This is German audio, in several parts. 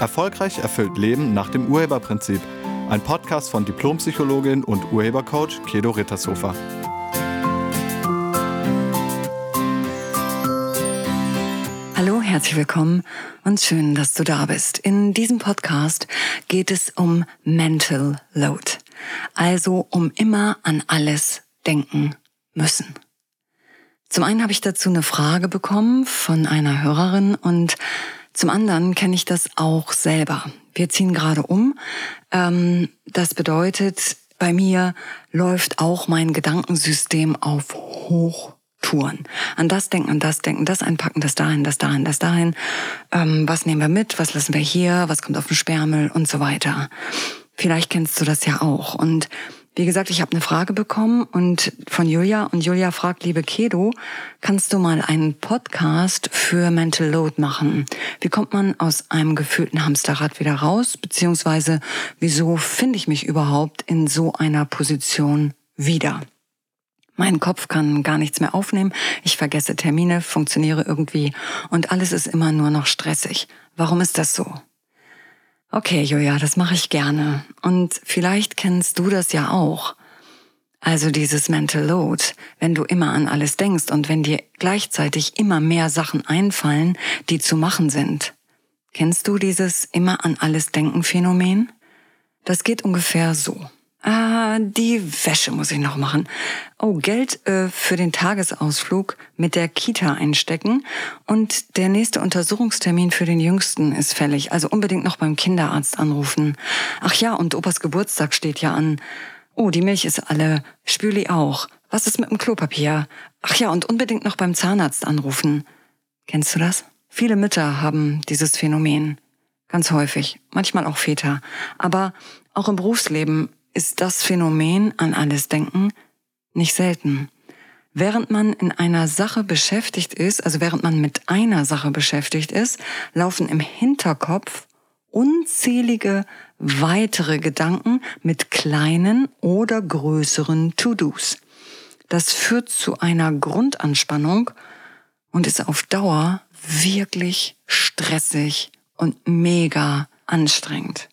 Erfolgreich erfüllt Leben nach dem Urheberprinzip. Ein Podcast von Diplompsychologin und Urhebercoach Kedo Rittershofer. Hallo, herzlich willkommen und schön, dass du da bist. In diesem Podcast geht es um Mental Load. Also um immer an alles denken müssen. Zum einen habe ich dazu eine Frage bekommen von einer Hörerin und zum anderen kenne ich das auch selber. Wir ziehen gerade um. Ähm, das bedeutet, bei mir läuft auch mein Gedankensystem auf Hochtouren. An das denken, an das denken, das einpacken, das dahin, das dahin, das dahin. Ähm, was nehmen wir mit? Was lassen wir hier? Was kommt auf den Sperrmüll und so weiter. Vielleicht kennst du das ja auch. Und wie gesagt, ich habe eine Frage bekommen und von Julia und Julia fragt, liebe Kedo, kannst du mal einen Podcast für Mental Load machen? Wie kommt man aus einem gefühlten Hamsterrad wieder raus? Beziehungsweise wieso finde ich mich überhaupt in so einer Position wieder? Mein Kopf kann gar nichts mehr aufnehmen. Ich vergesse Termine, funktioniere irgendwie und alles ist immer nur noch stressig. Warum ist das so? Okay, Julia, das mache ich gerne. Und vielleicht kennst du das ja auch. Also dieses Mental Load, wenn du immer an alles denkst und wenn dir gleichzeitig immer mehr Sachen einfallen, die zu machen sind. Kennst du dieses immer an alles denken Phänomen? Das geht ungefähr so. Ah, die Wäsche muss ich noch machen. Oh, Geld äh, für den Tagesausflug mit der Kita einstecken. Und der nächste Untersuchungstermin für den Jüngsten ist fällig. Also unbedingt noch beim Kinderarzt anrufen. Ach ja, und Opas Geburtstag steht ja an. Oh, die Milch ist alle. Spüli auch. Was ist mit dem Klopapier? Ach ja, und unbedingt noch beim Zahnarzt anrufen. Kennst du das? Viele Mütter haben dieses Phänomen. Ganz häufig. Manchmal auch Väter. Aber auch im Berufsleben ist das Phänomen an alles Denken nicht selten. Während man in einer Sache beschäftigt ist, also während man mit einer Sache beschäftigt ist, laufen im Hinterkopf unzählige weitere Gedanken mit kleinen oder größeren To-Dos. Das führt zu einer Grundanspannung und ist auf Dauer wirklich stressig und mega anstrengend.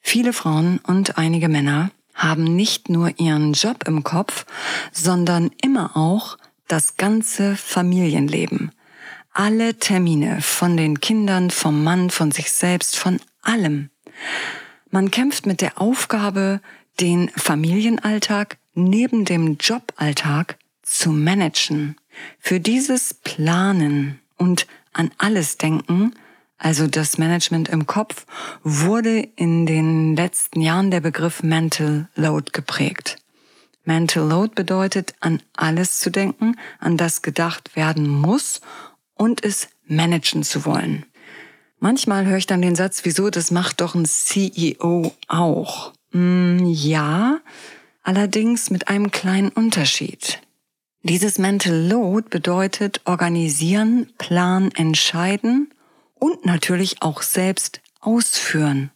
Viele Frauen und einige Männer haben nicht nur ihren Job im Kopf, sondern immer auch das ganze Familienleben. Alle Termine von den Kindern, vom Mann, von sich selbst, von allem. Man kämpft mit der Aufgabe, den Familienalltag neben dem Joballtag zu managen. Für dieses Planen und an alles denken also das Management im Kopf, wurde in den letzten Jahren der Begriff Mental Load geprägt. Mental Load bedeutet, an alles zu denken, an das gedacht werden muss und es managen zu wollen. Manchmal höre ich dann den Satz, wieso, das macht doch ein CEO auch. Mm, ja, allerdings mit einem kleinen Unterschied. Dieses Mental Load bedeutet organisieren, planen, entscheiden und natürlich auch selbst ausführen.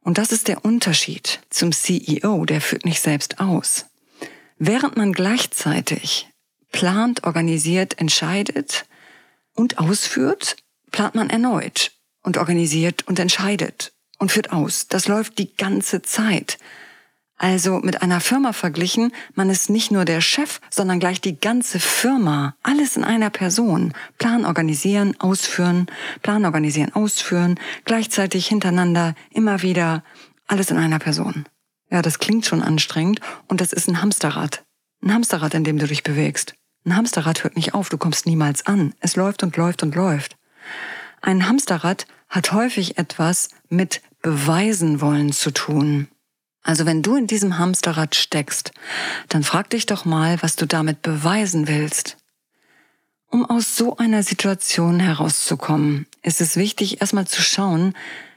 Und das ist der Unterschied zum CEO, der führt nicht selbst aus. Während man gleichzeitig plant, organisiert, entscheidet und ausführt, plant man erneut und organisiert und entscheidet und führt aus. Das läuft die ganze Zeit. Also mit einer Firma verglichen, man ist nicht nur der Chef, sondern gleich die ganze Firma. Alles in einer Person. Plan organisieren, ausführen, Plan organisieren, ausführen, gleichzeitig hintereinander, immer wieder. Alles in einer Person. Ja, das klingt schon anstrengend und das ist ein Hamsterrad. Ein Hamsterrad, in dem du dich bewegst. Ein Hamsterrad hört nicht auf, du kommst niemals an. Es läuft und läuft und läuft. Ein Hamsterrad hat häufig etwas mit beweisen wollen zu tun. Also wenn du in diesem Hamsterrad steckst, dann frag dich doch mal, was du damit beweisen willst. Um aus so einer Situation herauszukommen, ist es wichtig, erstmal zu schauen,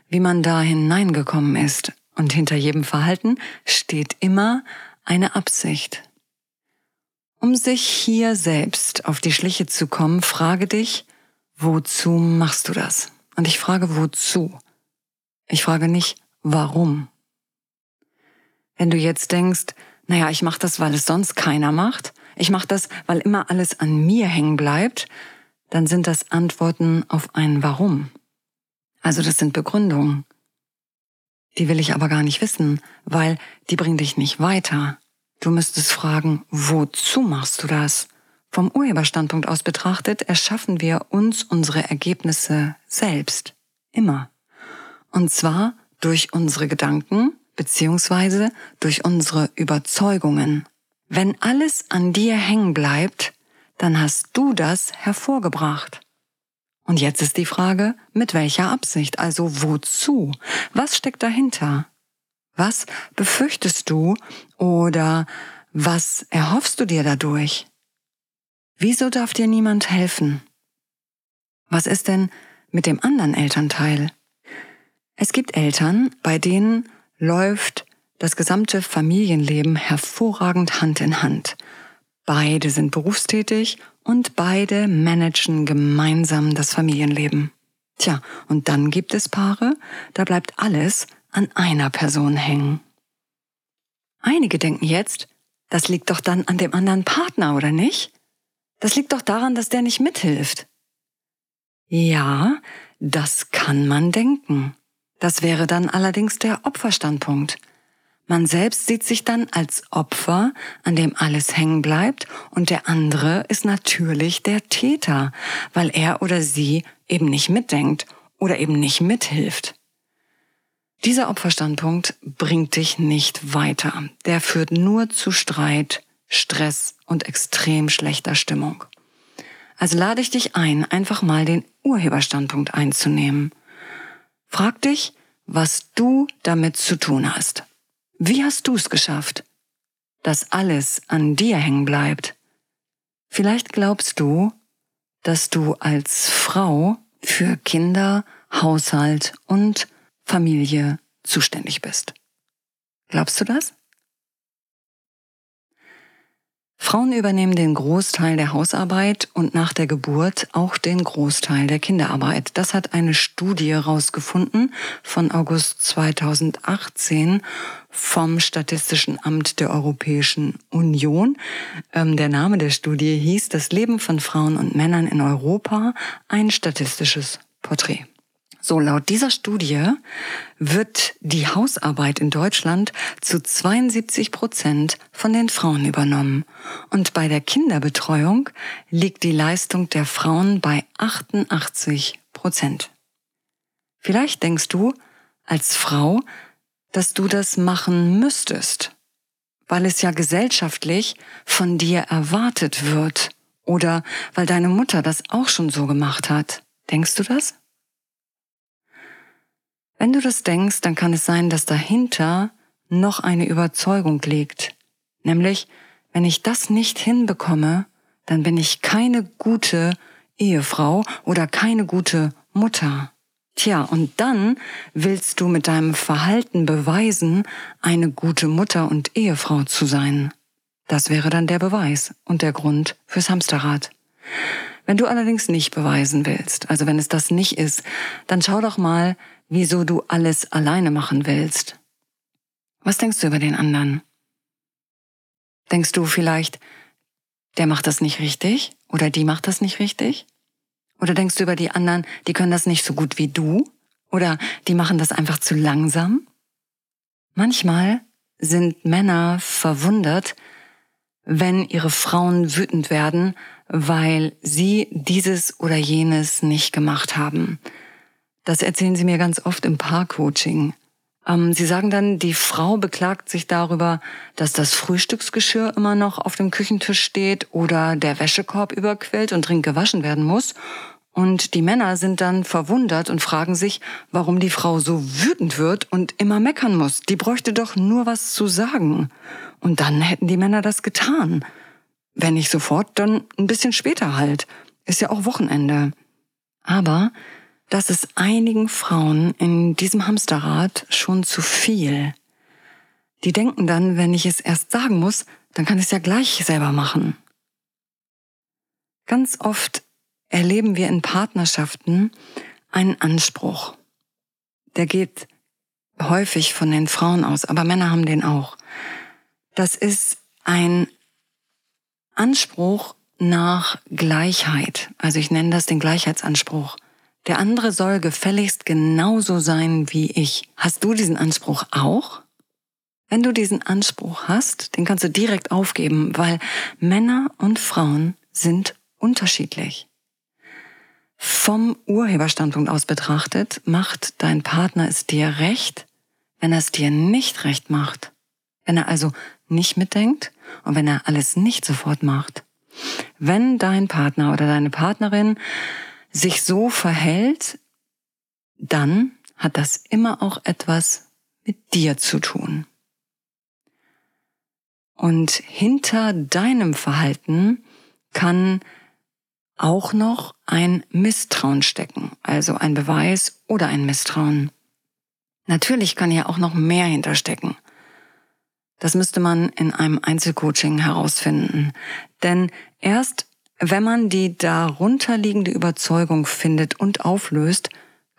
wie man da hineingekommen ist. Und hinter jedem Verhalten steht immer eine Absicht. Um sich hier selbst auf die Schliche zu kommen, frage dich, wozu machst du das? Und ich frage, wozu? Ich frage nicht, warum. Wenn du jetzt denkst, naja, ich mache das, weil es sonst keiner macht, ich mache das, weil immer alles an mir hängen bleibt, dann sind das Antworten auf ein Warum. Also das sind Begründungen. Die will ich aber gar nicht wissen, weil die bringen dich nicht weiter. Du müsstest fragen, wozu machst du das? Vom Urheberstandpunkt aus betrachtet erschaffen wir uns unsere Ergebnisse selbst. Immer. Und zwar durch unsere Gedanken beziehungsweise durch unsere Überzeugungen. Wenn alles an dir hängen bleibt, dann hast du das hervorgebracht. Und jetzt ist die Frage, mit welcher Absicht, also wozu? Was steckt dahinter? Was befürchtest du oder was erhoffst du dir dadurch? Wieso darf dir niemand helfen? Was ist denn mit dem anderen Elternteil? Es gibt Eltern, bei denen läuft das gesamte Familienleben hervorragend Hand in Hand. Beide sind berufstätig und beide managen gemeinsam das Familienleben. Tja, und dann gibt es Paare, da bleibt alles an einer Person hängen. Einige denken jetzt, das liegt doch dann an dem anderen Partner, oder nicht? Das liegt doch daran, dass der nicht mithilft. Ja, das kann man denken. Das wäre dann allerdings der Opferstandpunkt. Man selbst sieht sich dann als Opfer, an dem alles hängen bleibt, und der andere ist natürlich der Täter, weil er oder sie eben nicht mitdenkt oder eben nicht mithilft. Dieser Opferstandpunkt bringt dich nicht weiter. Der führt nur zu Streit, Stress und extrem schlechter Stimmung. Also lade ich dich ein, einfach mal den Urheberstandpunkt einzunehmen. Frag dich, was du damit zu tun hast. Wie hast du es geschafft, dass alles an dir hängen bleibt? Vielleicht glaubst du, dass du als Frau für Kinder, Haushalt und Familie zuständig bist. Glaubst du das? Frauen übernehmen den Großteil der Hausarbeit und nach der Geburt auch den Großteil der Kinderarbeit. Das hat eine Studie herausgefunden von August 2018 vom Statistischen Amt der Europäischen Union. Ähm, der Name der Studie hieß Das Leben von Frauen und Männern in Europa, ein statistisches Porträt. So, laut dieser Studie wird die Hausarbeit in Deutschland zu 72 Prozent von den Frauen übernommen. Und bei der Kinderbetreuung liegt die Leistung der Frauen bei 88 Prozent. Vielleicht denkst du als Frau, dass du das machen müsstest, weil es ja gesellschaftlich von dir erwartet wird oder weil deine Mutter das auch schon so gemacht hat. Denkst du das? Wenn du das denkst, dann kann es sein, dass dahinter noch eine Überzeugung liegt. Nämlich, wenn ich das nicht hinbekomme, dann bin ich keine gute Ehefrau oder keine gute Mutter. Tja, und dann willst du mit deinem Verhalten beweisen, eine gute Mutter und Ehefrau zu sein. Das wäre dann der Beweis und der Grund fürs Hamsterrad. Wenn du allerdings nicht beweisen willst, also wenn es das nicht ist, dann schau doch mal, wieso du alles alleine machen willst. Was denkst du über den anderen? Denkst du vielleicht, der macht das nicht richtig oder die macht das nicht richtig? Oder denkst du über die anderen, die können das nicht so gut wie du? Oder die machen das einfach zu langsam? Manchmal sind Männer verwundert, wenn ihre Frauen wütend werden, weil sie dieses oder jenes nicht gemacht haben. Das erzählen sie mir ganz oft im Paarcoaching. Ähm, sie sagen dann, die Frau beklagt sich darüber, dass das Frühstücksgeschirr immer noch auf dem Küchentisch steht oder der Wäschekorb überquillt und dringend gewaschen werden muss. Und die Männer sind dann verwundert und fragen sich, warum die Frau so wütend wird und immer meckern muss. Die bräuchte doch nur was zu sagen. Und dann hätten die Männer das getan. Wenn nicht sofort, dann ein bisschen später halt. Ist ja auch Wochenende. Aber das ist einigen Frauen in diesem Hamsterrad schon zu viel. Die denken dann, wenn ich es erst sagen muss, dann kann ich es ja gleich selber machen. Ganz oft erleben wir in Partnerschaften einen Anspruch. Der geht häufig von den Frauen aus, aber Männer haben den auch. Das ist ein Anspruch nach Gleichheit. Also ich nenne das den Gleichheitsanspruch. Der andere soll gefälligst genauso sein wie ich. Hast du diesen Anspruch auch? Wenn du diesen Anspruch hast, den kannst du direkt aufgeben, weil Männer und Frauen sind unterschiedlich. Vom Urheberstandpunkt aus betrachtet, macht dein Partner es dir recht, wenn er es dir nicht recht macht. Wenn er also nicht mitdenkt und wenn er alles nicht sofort macht. Wenn dein Partner oder deine Partnerin sich so verhält, dann hat das immer auch etwas mit dir zu tun. Und hinter deinem Verhalten kann auch noch ein Misstrauen stecken, also ein Beweis oder ein Misstrauen. Natürlich kann hier auch noch mehr hinterstecken. Das müsste man in einem Einzelcoaching herausfinden. Denn erst wenn man die darunterliegende Überzeugung findet und auflöst,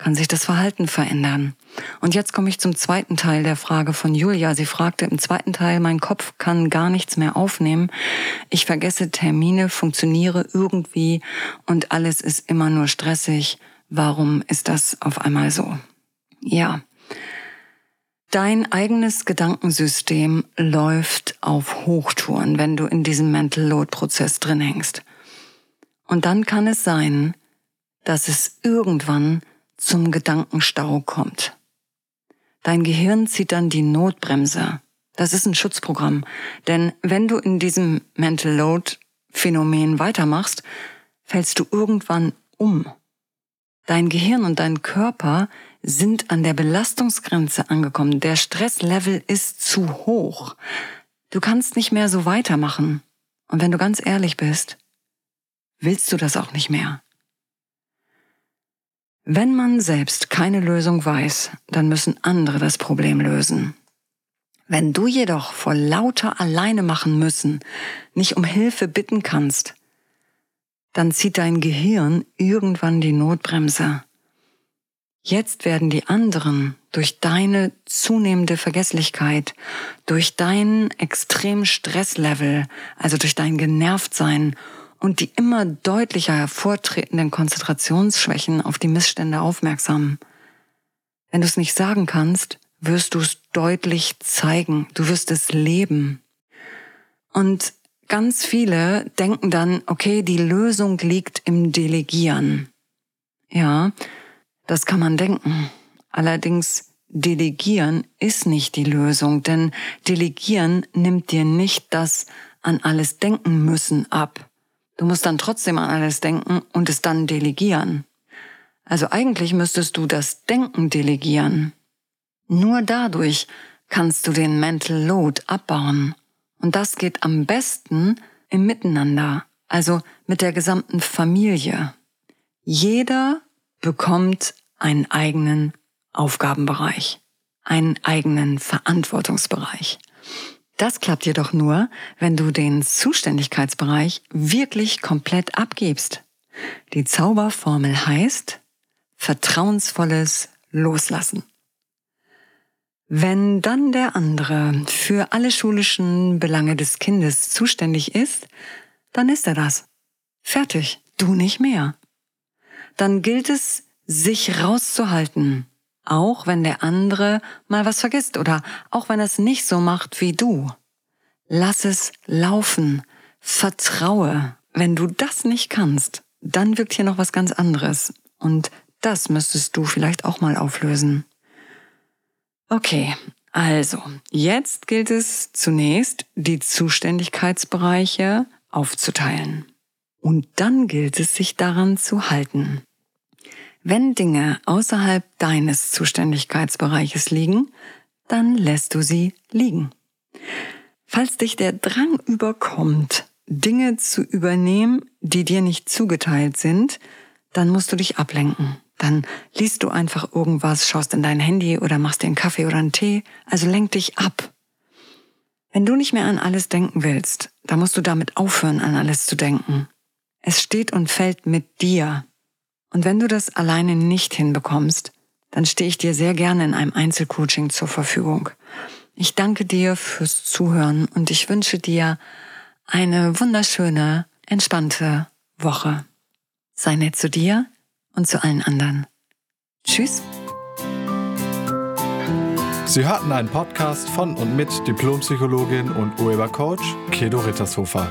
kann sich das Verhalten verändern. Und jetzt komme ich zum zweiten Teil der Frage von Julia. Sie fragte im zweiten Teil, mein Kopf kann gar nichts mehr aufnehmen. Ich vergesse Termine, funktioniere irgendwie und alles ist immer nur stressig. Warum ist das auf einmal so? Ja. Dein eigenes Gedankensystem läuft auf Hochtouren, wenn du in diesem Mental Load Prozess drin hängst. Und dann kann es sein, dass es irgendwann zum Gedankenstau kommt. Dein Gehirn zieht dann die Notbremse. Das ist ein Schutzprogramm. Denn wenn du in diesem Mental Load Phänomen weitermachst, fällst du irgendwann um. Dein Gehirn und dein Körper sind an der Belastungsgrenze angekommen. Der Stresslevel ist zu hoch. Du kannst nicht mehr so weitermachen. Und wenn du ganz ehrlich bist, willst du das auch nicht mehr. Wenn man selbst keine Lösung weiß, dann müssen andere das Problem lösen. Wenn du jedoch vor lauter alleine machen müssen nicht um Hilfe bitten kannst, dann zieht dein Gehirn irgendwann die Notbremse. Jetzt werden die anderen durch deine zunehmende Vergesslichkeit, durch dein extrem Stresslevel, also durch dein Genervtsein und die immer deutlicher hervortretenden Konzentrationsschwächen auf die Missstände aufmerksam. Wenn du es nicht sagen kannst, wirst du es deutlich zeigen, du wirst es leben. Und ganz viele denken dann, okay, die Lösung liegt im Delegieren. Ja, das kann man denken. Allerdings Delegieren ist nicht die Lösung, denn Delegieren nimmt dir nicht das an alles denken müssen ab. Du musst dann trotzdem an alles denken und es dann delegieren. Also eigentlich müsstest du das Denken delegieren. Nur dadurch kannst du den Mental Load abbauen. Und das geht am besten im Miteinander, also mit der gesamten Familie. Jeder bekommt einen eigenen Aufgabenbereich, einen eigenen Verantwortungsbereich. Das klappt jedoch nur, wenn du den Zuständigkeitsbereich wirklich komplett abgibst. Die Zauberformel heißt vertrauensvolles Loslassen. Wenn dann der andere für alle schulischen Belange des Kindes zuständig ist, dann ist er das. Fertig, du nicht mehr. Dann gilt es, sich rauszuhalten, auch wenn der andere mal was vergisst oder auch wenn er es nicht so macht wie du. Lass es laufen. Vertraue. Wenn du das nicht kannst, dann wirkt hier noch was ganz anderes. Und das müsstest du vielleicht auch mal auflösen. Okay, also, jetzt gilt es zunächst, die Zuständigkeitsbereiche aufzuteilen. Und dann gilt es, sich daran zu halten. Wenn Dinge außerhalb deines Zuständigkeitsbereiches liegen, dann lässt du sie liegen. Falls dich der Drang überkommt, Dinge zu übernehmen, die dir nicht zugeteilt sind, dann musst du dich ablenken. Dann liest du einfach irgendwas, schaust in dein Handy oder machst dir einen Kaffee oder einen Tee, also lenk dich ab. Wenn du nicht mehr an alles denken willst, dann musst du damit aufhören, an alles zu denken. Es steht und fällt mit dir. Und wenn du das alleine nicht hinbekommst, dann stehe ich dir sehr gerne in einem Einzelcoaching zur Verfügung. Ich danke dir fürs Zuhören und ich wünsche dir eine wunderschöne, entspannte Woche. Sei nett zu dir und zu allen anderen. Tschüss. Sie hörten einen Podcast von und mit Diplompsychologin und Urhebercoach Kedo Rittershofer.